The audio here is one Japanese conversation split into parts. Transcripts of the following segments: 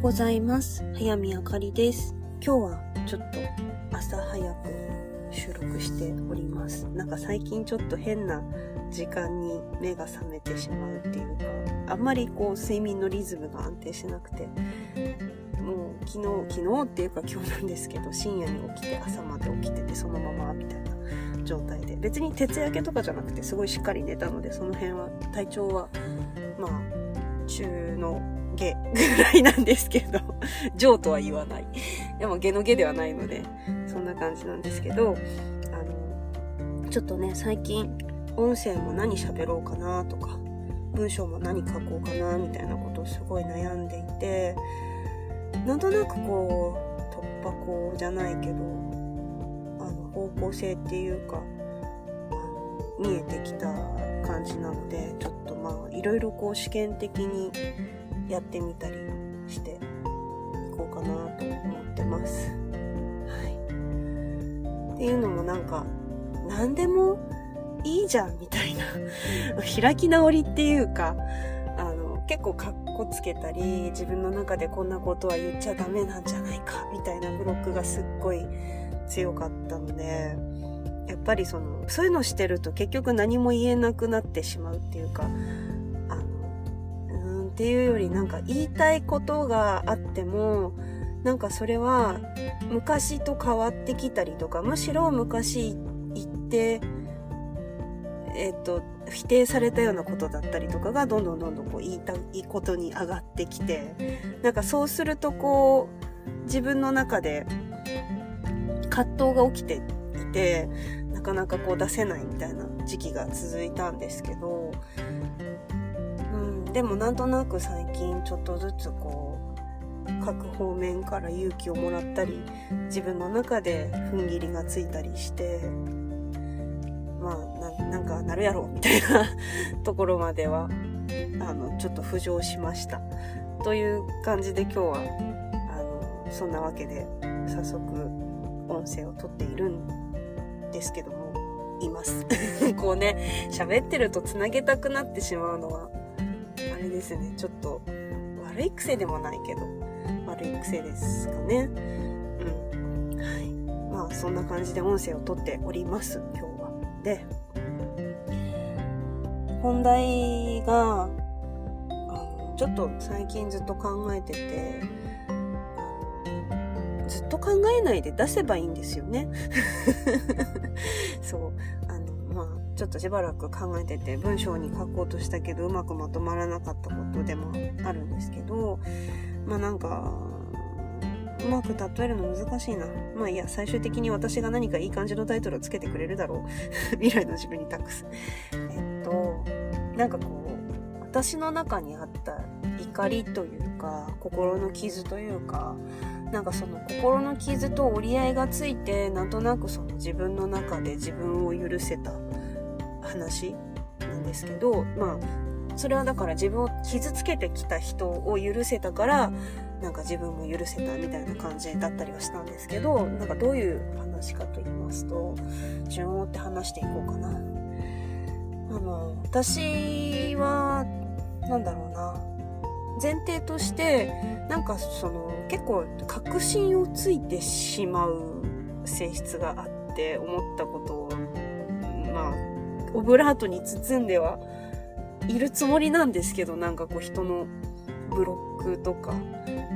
ございます。早見あかりです。今日はちょっと朝早く収録しております。なんか最近ちょっと変な時間に目が覚めてしまうっていうか、あんまりこう睡眠のリズムが安定しなくて、もう昨日、昨日っていうか今日なんですけど、深夜に起きて朝まで起きててそのままみたいな状態で、別に徹夜明けとかじゃなくてすごいしっかり寝たので、その辺は体調はまあ中の下ぐらいなんですけど、上とは言わない。でも下の下ではないので、そんな感じなんですけど、あの、ちょっとね、最近、音声も何喋ろうかなとか、文章も何書こうかなみたいなことをすごい悩んでいて、なんとなくこう、突破口じゃないけど、あの、方向性っていうか、見えてきた感じなので、ちょっとまあ、いろいろこう試験的にやってみたりしていこうかなと思ってます。はい。っていうのもなんか、何でもいいじゃんみたいな 開き直りっていうか、あの、結構カッコつけたり、自分の中でこんなことは言っちゃダメなんじゃないかみたいなブロックがすっごい強かったので、やっぱりその、そういうのしてると結局何も言えなくなってしまうっていうか、っていうよりなんか言いたいことがあっても、なんかそれは昔と変わってきたりとか、むしろ昔言って、えっ、と、否定されたようなことだったりとかがどんどんどんどんこう言いたいことに上がってきて、なんかそうするとこう、自分の中で葛藤が起きていて、なかなかこう出せないみたいな時期が続いたんですけど、でもなんとなく最近ちょっとずつこう、各方面から勇気をもらったり、自分の中で踏ん切りがついたりして、まあ、なんかなるやろみたいなところまでは、あの、ちょっと浮上しました。という感じで今日は、あの、そんなわけで、早速、音声を撮っているんですけども、います。こうね、喋ってると繋げたくなってしまうのは、れですね、ちょっと、悪い癖でもないけど、悪い癖ですかね。うん。はい。まあ、そんな感じで音声を撮っております、今日は。で、本題が、あの、ちょっと最近ずっと考えてて、ずっと考えないで出せばいいんですよね。ちょっとしばらく考えてて、文章に書こうとしたけど、うまくまとまらなかったことでもあるんですけど、まあなんか、うまく例えるの難しいな。まあいや、最終的に私が何かいい感じのタイトルをつけてくれるだろう。未来の自分に託す。えっと、なんかこう、私の中にあった怒りというか、心の傷というか、なんかその心の傷と折り合いがついて、なんとなくその自分の中で自分を許せた話なんですけど、まあ、それはだから自分を傷つけてきた人を許せたから、なんか自分も許せたみたいな感じだったりはしたんですけど、なんかどういう話かと言いますと、順を追って話していこうかな。あの、私は、なんだろうな、前提として、なんかその、結構確信をついてしまう性質があって、思ったことを、オブラートに包んではいるつもりなんですけど、なんかこう人のブロックとか、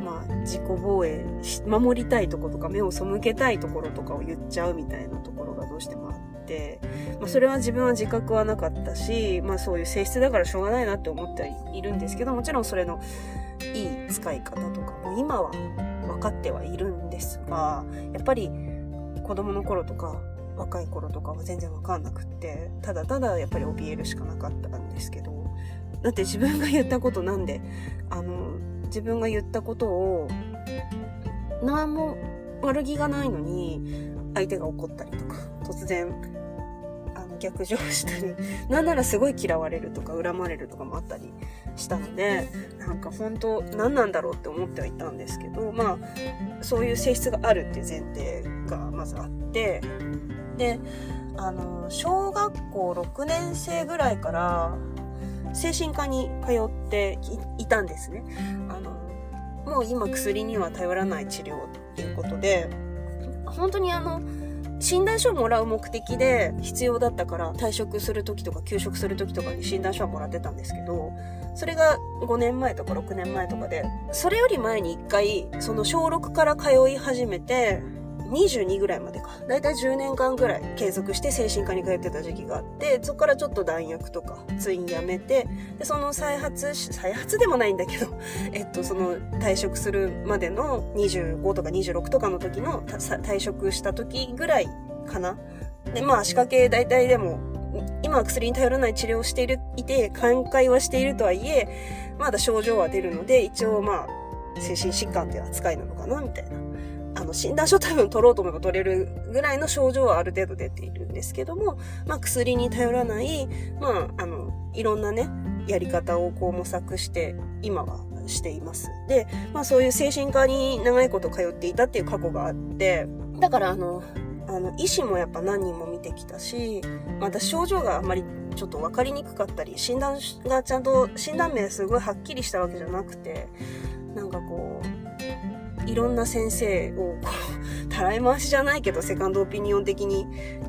まあ自己防衛、守りたいとことか目を背けたいところとかを言っちゃうみたいなところがどうしてもあって、まあそれは自分は自覚はなかったし、まあそういう性質だからしょうがないなって思ってはいるんですけど、もちろんそれのいい使い方とかも今は分かってはいるんですが、やっぱり子供の頃とか若い頃とかは全然分かんなくって、ただただやっぱり怯えるしかなかったんですけど、だって自分が言ったことなんで、あの、自分が言ったことを、何も悪気がないのに、相手が怒ったりとか、突然、あの、逆上したり、なんならすごい嫌われるとか、恨まれるとかもあったりしたので、なんか本当、何なんだろうって思ってはいたんですけど、まあ、そういう性質があるっていう前提がまずあって、で、あの、小学校6年生ぐらいから、精神科に通っていたんですね。あの、もう今薬には頼らない治療っていうことで、本当にあの、診断書をもらう目的で必要だったから退職する時とか休職する時とかに診断書はもらってたんですけど、それが5年前とか6年前とかで、それより前に1回、その小6から通い始めて、22ぐらいまでか。だいたい10年間ぐらい継続して精神科に通ってた時期があって、そこからちょっと弾薬とか、通院やめて、で、その再発、再発でもないんだけど、えっと、その退職するまでの25とか26とかの時の退職した時ぐらいかな。で、まあ足掛け大体でも、今は薬に頼らない治療をしている、いて、寛解はしているとはいえ、まだ症状は出るので、一応まあ、精神疾患って扱いなのかな、みたいな。あの、診断書多分取ろうと思えば取れるぐらいの症状はある程度出ているんですけども、まあ薬に頼らない、まあ、あの、いろんなね、やり方をこう模索して、今はしています。で、まあそういう精神科に長いこと通っていたっていう過去があって、だからあの、あの、医師もやっぱ何人も見てきたし、また症状があまりちょっと分かりにくかったり、診断がちゃんと、診断名すごいはっきりしたわけじゃなくて、なんかこう、いろんな先生をこう、たらい回しじゃないけど、セカンドオピニオン的に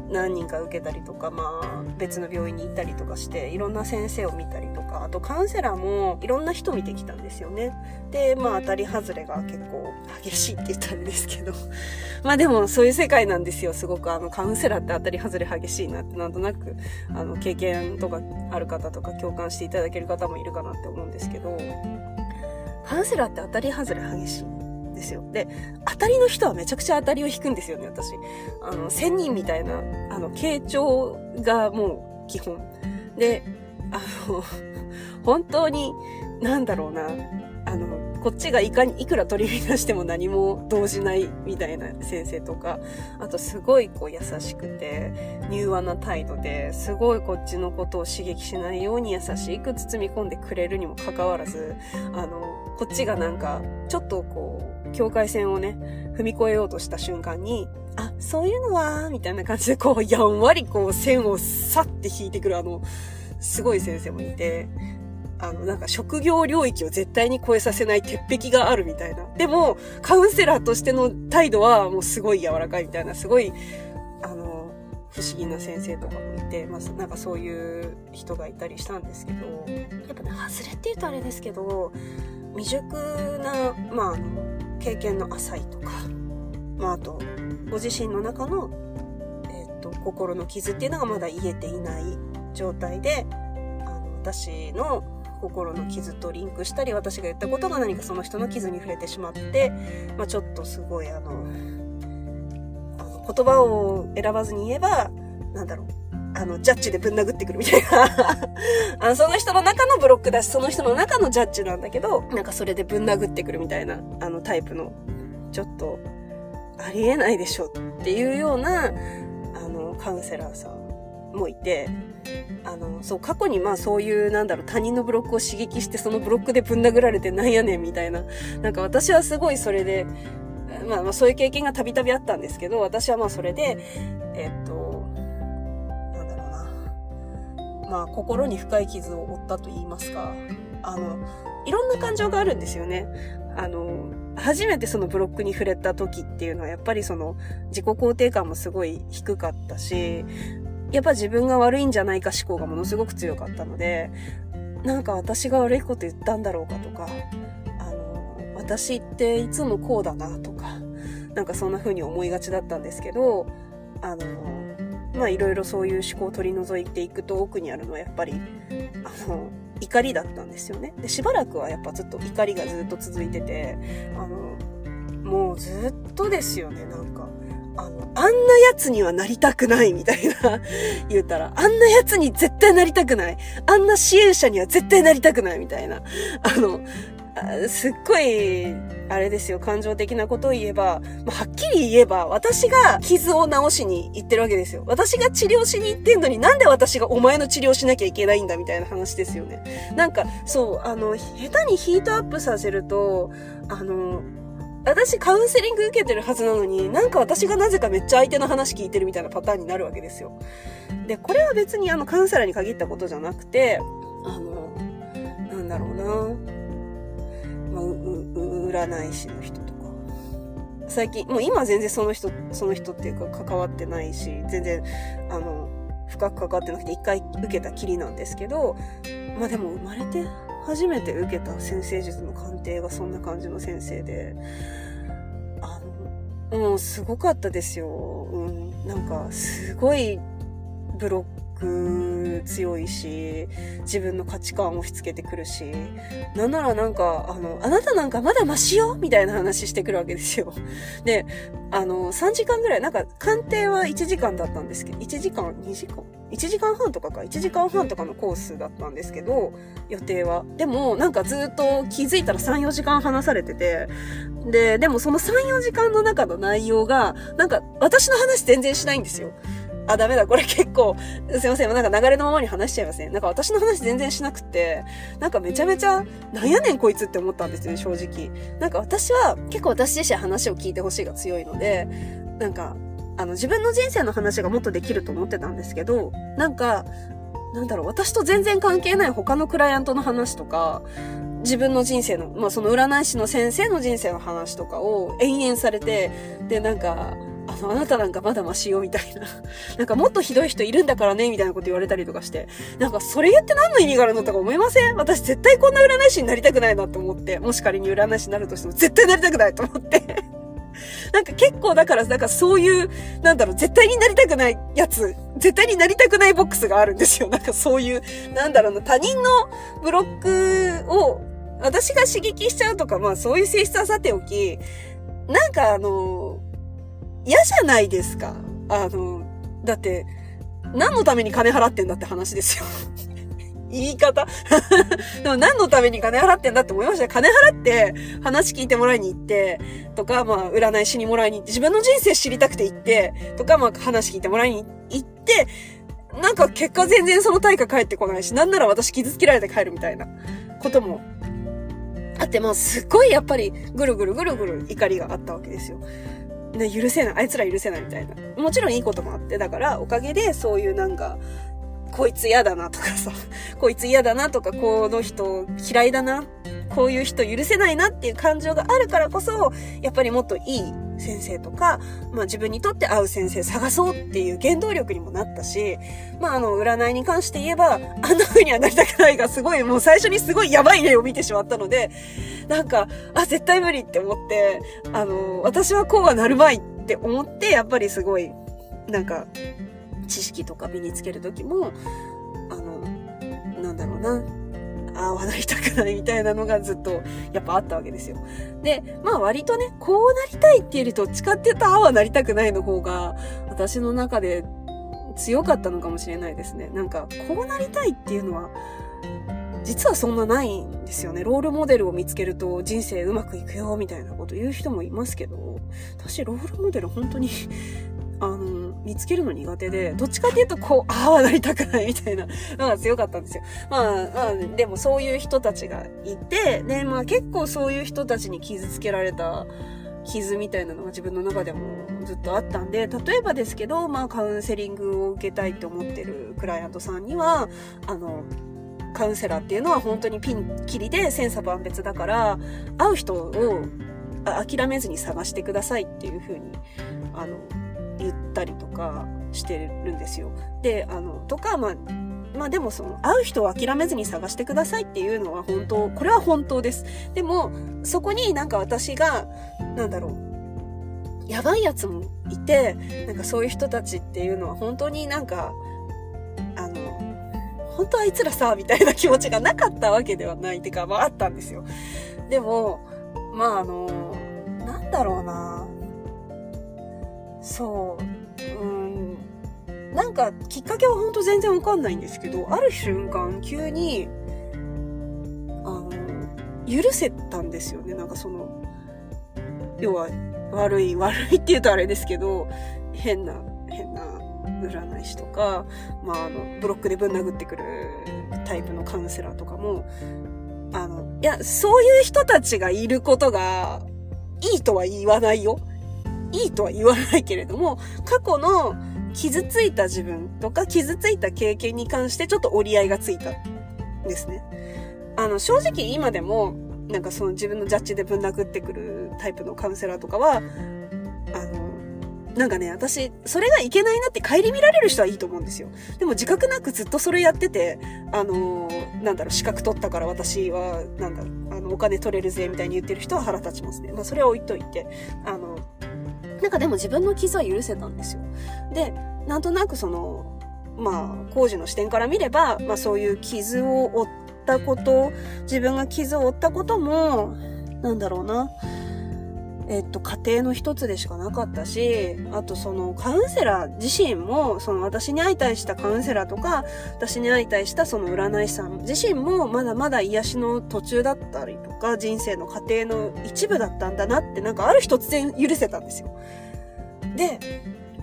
何人か受けたりとか、まあ、別の病院に行ったりとかして、いろんな先生を見たりとか、あとカウンセラーもいろんな人見てきたんですよね。で、まあ、当たり外れが結構激しいって言ったんですけど、まあでも、そういう世界なんですよ。すごく、あの、カウンセラーって当たり外れ激しいなって、なんとなく、あの、経験とかある方とか共感していただける方もいるかなって思うんですけど、カウンセラーって当たり外れ激しい。ですよ。で、当たりの人はめちゃくちゃ当たりを引くんですよね、私。あの、千人みたいな、あの、傾聴がもう基本。で、あの、本当に、なんだろうな、あの、こっちがいかに、いくら取り乱しても何も動じないみたいな先生とか、あとすごいこう優しくて、柔和な態度で、すごいこっちのことを刺激しないように優しく包み込んでくれるにもかかわらず、あの、こっちがなんか、ちょっとこう、境界線をね、踏み越えようとした瞬間に、あ、そういうのは、みたいな感じでこう、やんわりこう、線をさって引いてくるあの、すごい先生もいて、あの、なんか職業領域を絶対に超えさせない鉄壁があるみたいな。でも、カウンセラーとしての態度はもうすごい柔らかいみたいな、すごい、あの、不思議な先生とかもいて、まあ、なんかそういう人がいたりしたんですけど、やっぱね、外れって言うとあれですけど、未熟な、まあ、経験の浅いとか、まあ、あと、ご自身の中の、え、ー、と、心の傷っていうのがまだ癒えていない状態で、あの、私の心の傷とリンクしたり、私が言ったことが何かその人の傷に触れてしまって、まあ、ちょっとすごいあの、あの言葉を選ばずに言えば、なんだろう、あの、ジャッジでぶん殴ってくるみたいな あの、その人の中のブロックだし、その人の中のジャッジなんだけど、なんかそれでぶん殴ってくるみたいな、あのタイプの、ちょっと、ありえないでしょっていうような、あの、カウンセラーさんもいて、あの、そう、過去にまあそういう、なんだろう、他人のブロックを刺激して、そのブロックでぶん殴られてなんやねんみたいな。なんか私はすごいそれで、まあまあそういう経験がたびたびあったんですけど、私はまあそれで、えっと、まあ心に深い傷を負ったと言いますか、あの、いろんな感情があるんですよね。あの、初めてそのブロックに触れた時っていうのはやっぱりその自己肯定感もすごい低かったし、やっぱ自分が悪いんじゃないか思考がものすごく強かったので、なんか私が悪いこと言ったんだろうかとか、あの、私っていつもこうだなとか、なんかそんな風に思いがちだったんですけど、あの、まあいろいろそういう思考を取り除いていくと奥にあるのはやっぱり、あの、怒りだったんですよね。で、しばらくはやっぱずっと怒りがずっと続いてて、あの、もうずっとですよね、なんか。あの、あんな奴にはなりたくないみたいな 言うたら、あんな奴に絶対なりたくない。あんな支援者には絶対なりたくないみたいな。あの、すっごい、あれですよ、感情的なことを言えば、まはっきり言えば、私が傷を治しに行ってるわけですよ。私が治療しに行ってんのになんで私がお前の治療しなきゃいけないんだみたいな話ですよね。なんか、そう、あの、下手にヒートアップさせると、あの、私カウンセリング受けてるはずなのに、なんか私がなぜかめっちゃ相手の話聞いてるみたいなパターンになるわけですよ。で、これは別にあのカウンセラーに限ったことじゃなくて、あの、なんだろうな。占い師の人とか。最近、もう今全然その人、その人っていうか関わってないし、全然、あの、深く関わってなくて一回受けたきりなんですけど、まあでも生まれて初めて受けた先生術の鑑定がそんな感じの先生で、あの、もうすごかったですよ。うん、なんかすごいブロッ強いし、自分の価値観を押し付けてくるし、なんならなんか、あの、あなたなんかまだマシよみたいな話してくるわけですよ。で、あの、3時間ぐらい、なんか、鑑定は1時間だったんですけど、1時間 ?2 時間 ?1 時間半とかか、1時間半とかのコースだったんですけど、予定は。でも、なんかずっと気づいたら3、4時間話されてて、で、でもその3、4時間の中の内容が、なんか、私の話全然しないんですよ。あ、ダメだ、これ結構、すいません、なんか流れのままに話しちゃいません？なんか私の話全然しなくて、なんかめちゃめちゃ、なんやねんこいつって思ったんですよね、正直。なんか私は、結構私自身話を聞いてほしいが強いので、なんか、あの、自分の人生の話がもっとできると思ってたんですけど、なんか、なんだろう、私と全然関係ない他のクライアントの話とか、自分の人生の、まあその占い師の先生の人生の話とかを延々されて、で、なんか、あの、あなたなんかまだマシよ、みたいな。なんかもっとひどい人いるんだからね、みたいなこと言われたりとかして。なんかそれ言って何の意味があるのとか思いません？私絶対こんな占い師になりたくないなと思って。もし仮に占い師になるとしても絶対なりたくないと思って。なんか結構だから、なんかそういう、なんだろう、絶対になりたくないやつ、絶対になりたくないボックスがあるんですよ。なんかそういう、なんだろうな、他人のブロックを私が刺激しちゃうとか、まあそういう性質はさておき、なんかあの、嫌じゃないですか。あの、だって、何のために金払ってんだって話ですよ。言い方 でも何のために金払ってんだって思いました。金払って話聞いてもらいに行って、とか、まあ、占いしにもらいに行って、自分の人生知りたくて行って、とか、まあ、話聞いてもらいに行って、なんか結果全然その対価返ってこないし、なんなら私傷つけられて帰るみたいなこともあって、まあ、すっごいやっぱりぐるぐるぐるぐる怒りがあったわけですよ。ね、許せない、あいつら許せないみたいな。もちろんいいこともあって、だからおかげでそういうなんか、こいつ嫌だなとかさ、こいつ嫌だなとか、この人嫌いだな、こういう人許せないなっていう感情があるからこそ、やっぱりもっといい先生とか、まあ自分にとって合う先生探そうっていう原動力にもなったし、まああの、占いに関して言えば、あんな風にはなりたくないがすごい、もう最初にすごいやばい例を見てしまったので、なんか、あ、絶対無理って思って、あの、私はこうはなるまいって思って、やっぱりすごい、なんか、知識とか身につけるときも、あの、なんだろうな、ああなりたくないみたいなのがずっとやっぱあったわけですよ。で、まあ割とね、こうなりたいっていうよりどっちかって言うとああはなりたくないの方が私の中で強かったのかもしれないですね。なんか、こうなりたいっていうのは、実はそんなないんですよね。ロールモデルを見つけると人生うまくいくよみたいなこと言う人もいますけど、私ロールモデル本当にあの、見つけるの苦手で、どっちかっていうと、こう、ああはなりたくないみたいなのが強かったんですよ。まあ、まあ、でもそういう人たちがいて、で、まあ結構そういう人たちに傷つけられた傷みたいなのが自分の中でもずっとあったんで、例えばですけど、まあカウンセリングを受けたいって思ってるクライアントさんには、あの、カウンセラーっていうのは本当にピンキリで千差万別だから、会う人を諦めずに探してくださいっていうふうに、あの、言ったりとかしてるんですよ。で、あの、とか、まあ、まあでもその、会う人を諦めずに探してくださいっていうのは本当、これは本当です。でも、そこになんか私が、なんだろう、やばいやつもいて、なんかそういう人たちっていうのは本当になんか、あの、本当あいつらさ、みたいな気持ちがなかったわけではないってか、まああったんですよ。でも、まああの、なんだろうな。そう。なんか、きっかけはほんと全然わかんないんですけど、ある瞬間、急に、あの、許せたんですよね。なんかその、要は、悪い、悪いって言うとあれですけど、変な、変な占い師とか、まあ、あの、ブロックでぶん殴ってくるタイプのカウンセラーとかも、あの、いや、そういう人たちがいることが、いいとは言わないよ。いいとは言わないけれども、過去の傷ついた自分とか傷ついた経験に関してちょっと折り合いがついたんですね。あの、正直今でも、なんかその自分のジャッジでぶん殴ってくるタイプのカウンセラーとかは、あの、なんかね、私、それがいけないなって顧みられる人はいいと思うんですよ。でも自覚なくずっとそれやってて、あの、なんだろう、資格取ったから私は、なんだろう、あの、お金取れるぜ、みたいに言ってる人は腹立ちますね。まあ、それは置いといて、あの、なんかでも自分の傷は許せたんですよ。で、なんとなくその、まあ、工事の視点から見れば、まあそういう傷を負ったこと、自分が傷を負ったことも、なんだろうな、えっと、家庭の一つでしかなかったし、あとそのカウンセラー自身も、その私に相対したカウンセラーとか、私に相対したその占い師さん自身もまだまだ癒しの途中だったりとか、人生の過程の一部だったんだなってなんかある日突然許せたんですよ。で、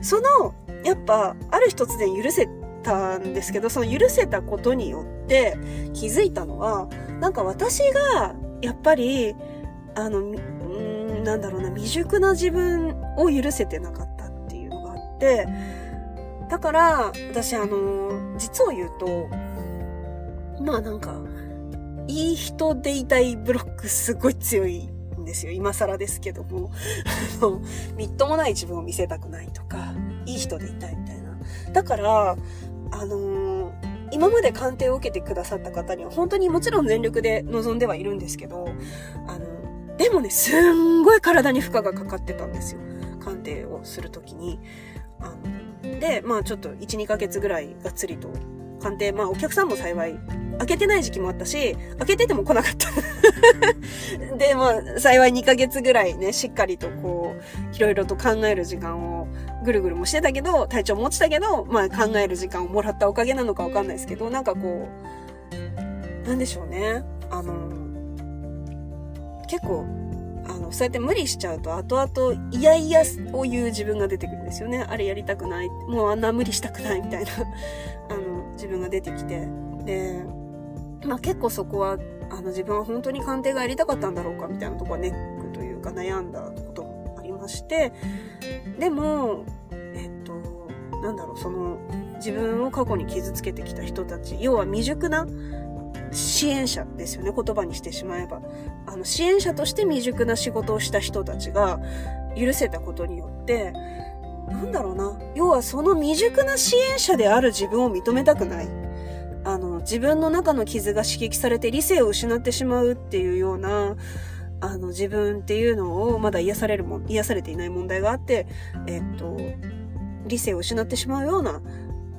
その、やっぱ、ある日突然許せたんですけど、その許せたことによって気づいたのは、なんか私が、やっぱり、あの、なんだろうな、未熟な自分を許せてなかったっていうのがあって、だから、私あの、実を言うと、まあなんか、いい人でいたいブロックすごい強いんですよ。今更ですけども。あの、みっともない自分を見せたくないとか、いい人でいたいみたいな。だから、あの、今まで鑑定を受けてくださった方には本当にもちろん全力で臨んではいるんですけど、あのでもね、すんごい体に負荷がかかってたんですよ。鑑定をするときに。あので、まあちょっと1、2ヶ月ぐらいがっつりと鑑定、まあお客さんも幸い、開けてない時期もあったし、開けてても来なかった。で、まあ幸い2ヶ月ぐらいね、しっかりとこう、いろいろと考える時間をぐるぐるもしてたけど、体調も落ちたけど、まあ考える時間をもらったおかげなのかわかんないですけど、なんかこう、なんでしょうね。あの、結構、あの、そうやって無理しちゃうと、後々、いやいやを言う自分が出てくるんですよね。あれやりたくない。もうあんな無理したくないみたいな あの、自分が出てきて。で、まあ結構そこは、あの、自分は本当に鑑定がやりたかったんだろうかみたいなとこはネックというか悩んだこともありまして、でも、えっと、なんだろう、その、自分を過去に傷つけてきた人たち、要は未熟な支援者ですよね、言葉にしてしまえば。あの、支援者として未熟な仕事をした人たちが許せたことによって、なんだろうな。要はその未熟な支援者である自分を認めたくない。あの、自分の中の傷が刺激されて理性を失ってしまうっていうような、あの、自分っていうのをまだ癒されるも、癒されていない問題があって、えっと、理性を失ってしまうような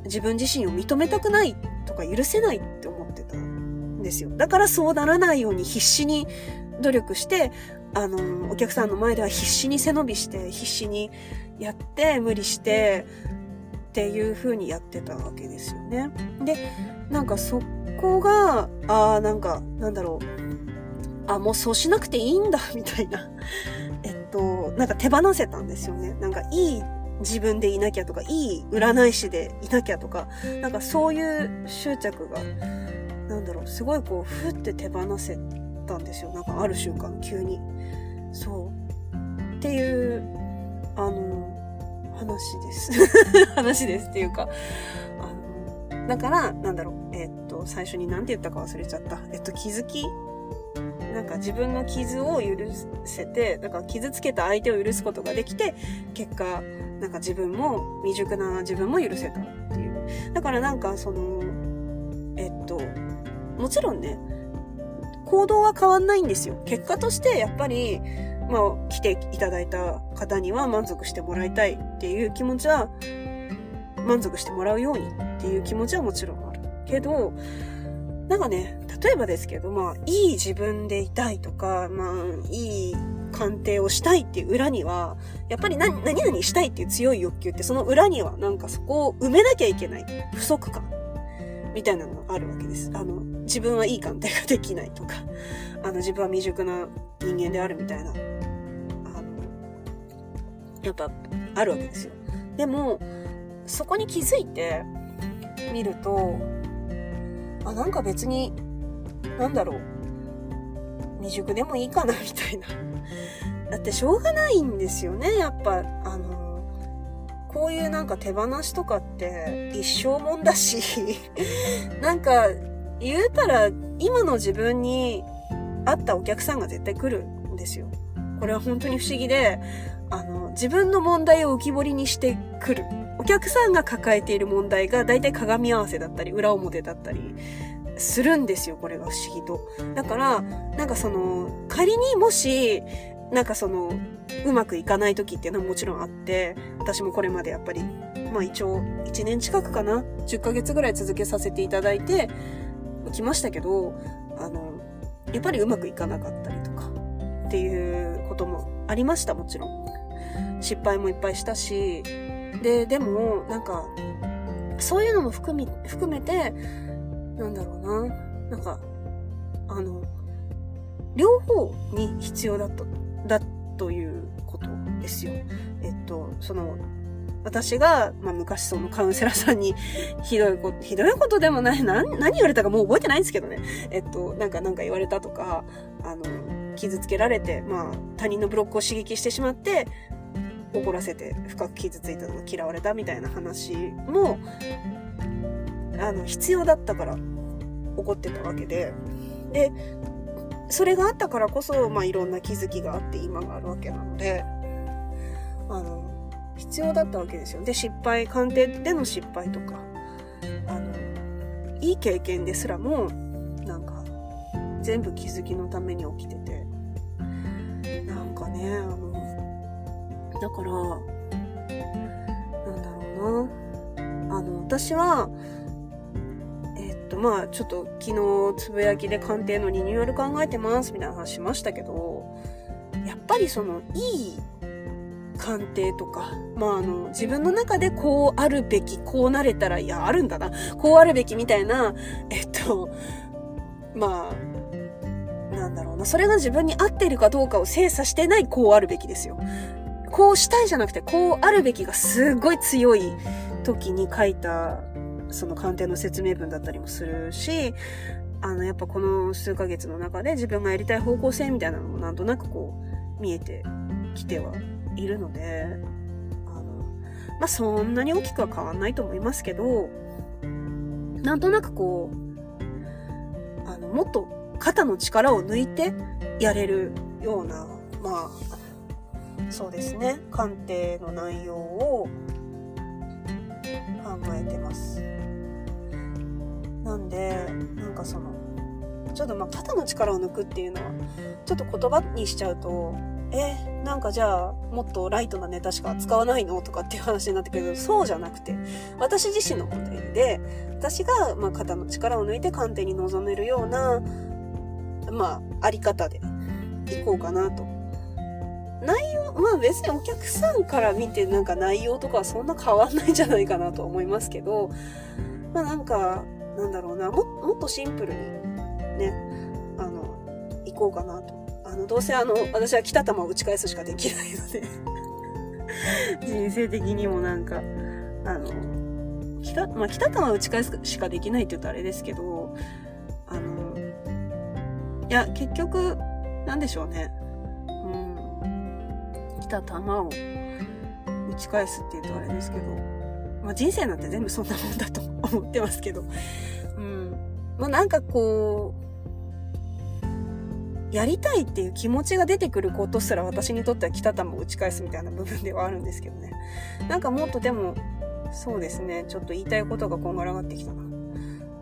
自分自身を認めたくないとか許せないって思ってたですよ。だからそうならないように必死に努力して、あの、お客さんの前では必死に背伸びして、必死にやって、無理して、っていう風にやってたわけですよね。で、なんかそこが、ああ、なんか、なんだろう。あ、もうそうしなくていいんだ、みたいな。えっと、なんか手放せたんですよね。なんかいい自分でいなきゃとか、いい占い師でいなきゃとか、なんかそういう執着がなんだろう、すごいこう、ふって手放せたんですよ。なんかある瞬間、急に。そう。っていう、あの、話です。話ですっていうか、あの、だから、なんだろう、えー、っと、最初に何て言ったか忘れちゃった。えっと、気づき？なんか自分の傷を許せて、だか傷つけた相手を許すことができて、結果、なんか自分も、未熟な自分も許せたっていう。だからなんかその、えっと、もちろんね、行動は変わんないんですよ。結果としてやっぱり、まあ、来ていただいた方には満足してもらいたいっていう気持ちは、満足してもらうようにっていう気持ちはもちろんある。けど、なんかね、例えばですけど、まあ、いい自分でいたいとか、まあ、いい鑑定をしたいっていう裏には、やっぱり何、何々したいっていう強い欲求って、その裏にはなんかそこを埋めなきゃいけない不足感みたいなのがあるわけです。あの、自分はいい鑑定ができないとか、あの、自分は未熟な人間であるみたいな、あの、やっぱ、あるわけですよ。でも、そこに気づいてみると、あ、なんか別に、なんだろう、未熟でもいいかな、みたいな。だってしょうがないんですよね、やっぱ、あの、こういうなんか手放しとかって一生もんだし なんか言うたら今の自分に会ったお客さんが絶対来るんですよ。これは本当に不思議で、あの、自分の問題を浮き彫りにしてくる。お客さんが抱えている問題が大体鏡合わせだったり、裏表だったりするんですよ、これが不思議と。だから、なんかその、仮にもし、なんかその、うまくいかない時っていうのはもちろんあって、私もこれまでやっぱり、まあ一応1年近くかな ?10 ヶ月ぐらい続けさせていただいて、来ましたけど、あの、やっぱりうまくいかなかったりとか、っていうこともありました、もちろん。失敗もいっぱいしたし、で、でも、なんか、そういうのも含み、含めて、なんだろうな、なんか、あの、両方に必要だと、だということですよ。えっと、その、私が、まあ、昔そのカウンセラーさんに ひどいこと、ひどいことでもない、何、何言われたかもう覚えてないんですけどね。えっと、なんかなんか言われたとか、あの、傷つけられて、まあ、他人のブロックを刺激してしまって、怒らせて深く傷ついたのが嫌われたみたいな話も、あの、必要だったから怒ってたわけで、で、それがあったからこそ、まあ、いろんな気づきがあって今があるわけなので、あの、必要だったわけですよ。で、失敗、鑑定での失敗とか、あの、いい経験ですらも、なんか、全部気づきのために起きてて、なんかね、あの、だから、なんだろうな。あの、私は、えっと、まあ、ちょっと昨日つぶやきで鑑定のリニューアル考えてますみたいな話しましたけど、やっぱりその、いい鑑定とか、まああの、自分の中でこうあるべき、こうなれたら、いや、あるんだな、こうあるべきみたいな、えっと、まあ、なんだろうな、それが自分に合っているかどうかを精査してないこうあるべきですよ。こうしたいじゃなくて、こうあるべきがすごい強い時に書いた、その鑑定の説明文だったりもするし、あの、やっぱこの数ヶ月の中で自分がやりたい方向性みたいなのもなんとなくこう、見えてきてはいるので、あの、まあ、そんなに大きくは変わんないと思いますけど、なんとなくこう、あの、もっと肩の力を抜いてやれるような、まあ、そうですね鑑定の内容を考えてます。なんでなんかそのちょっとまあ肩の力を抜くっていうのはちょっと言葉にしちゃうとえなんかじゃあもっとライトなネタしか使わないのとかっていう話になってくるけどそうじゃなくて私自身の問題で私がまあ肩の力を抜いて鑑定に臨めるようなまああり方でいこうかなと内容、まあ別にお客さんから見てなんか内容とかはそんな変わんないんじゃないかなと思いますけど、まあなんか、なんだろうな、ももっとシンプルにね、あの、行こうかなと。あの、どうせあの、私は来た球を打ち返すしかできないので 人生的にもなんか、あの、来た、まあ来た球を打ち返すしかできないって言うとあれですけど、あの、いや、結局、なんでしょうね。うん、来た球を打ち返すっていうとあれですけど、まあ、人生なんて全部そんなもんだと思ってますけど、うん。まあ、なんかこう、やりたいっていう気持ちが出てくることすら私にとっては来た球を打ち返すみたいな部分ではあるんですけどね。なんかもっとでも、そうですね、ちょっと言いたいことがこんがらがってきたな。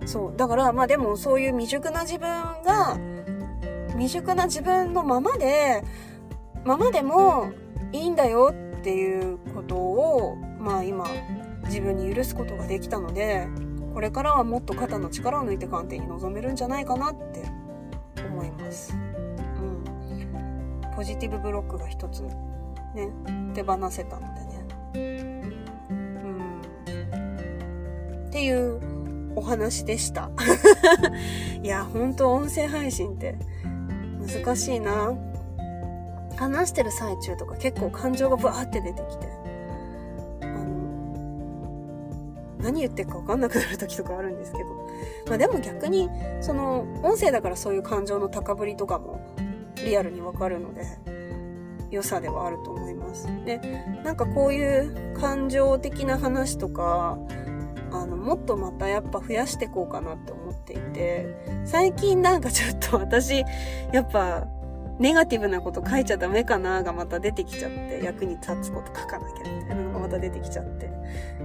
そう。だから、まあでもそういう未熟な自分が、未熟な自分のままで、ままでもいいんだよっていうことを、まあ今、自分に許すことができたので、これからはもっと肩の力を抜いて鑑定に臨めるんじゃないかなって思います。ポジティブブロックが一つね、手放せたのでね。うん。っていうお話でした。いや、ほんと音声配信って難しいな。話してる最中とか結構感情がバーって出てきて、あの、何言ってるかわかんなくなる時とかあるんですけど、まあでも逆に、その、音声だからそういう感情の高ぶりとかもリアルにわかるので、良さではあると思います。で、なんかこういう感情的な話とか、あの、もっとまたやっぱ増やしていこうかなって思っていて、最近なんかちょっと 私、やっぱ、ネガティブなこと書いちゃダメかながまた出てきちゃって、役に立つこと書かなきゃみたいなのがまた出てきちゃって。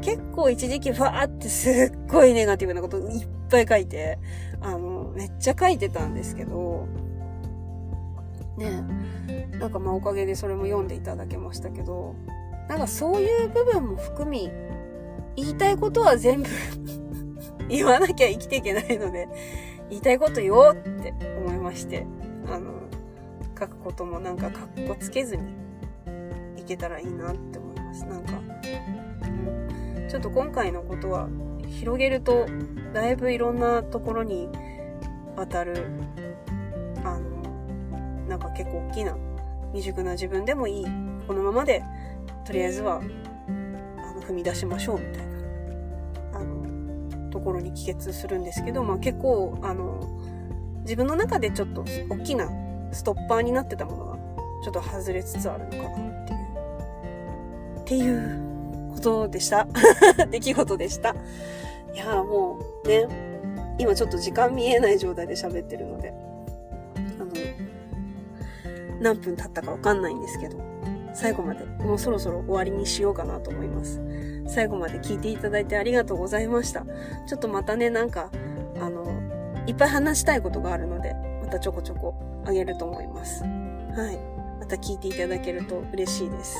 結構一時期ファーってすっごいネガティブなこといっぱい書いて、あの、めっちゃ書いてたんですけど、ねなんかまあおかげでそれも読んでいただけましたけど、なんかそういう部分も含み、言いたいことは全部 言わなきゃ生きていけないので、言いたいこと言おうって思いまして、あの、書くこともなんかかっこつけずにいけたらいいなって思います。なんか、うん、ちょっと今回のことは広げると、だいぶいろんなところに当たる、あの、なんか結構大きな、未熟な自分でもいい。このままで、とりあえずは、あの、踏み出しましょうみたいな、あの、ところに帰結するんですけど、まあ結構、あの、自分の中でちょっと大きなストッパーになってたものが、ちょっと外れつつあるのかなっていう、っていうことでした。出来事でした。いやもうね、今ちょっと時間見えない状態で喋ってるので、何分経ったかわかんないんですけど、最後まで、もうそろそろ終わりにしようかなと思います。最後まで聞いていただいてありがとうございました。ちょっとまたね、なんか、あの、いっぱい話したいことがあるので、またちょこちょこあげると思います。はい。また聞いていただけると嬉しいです。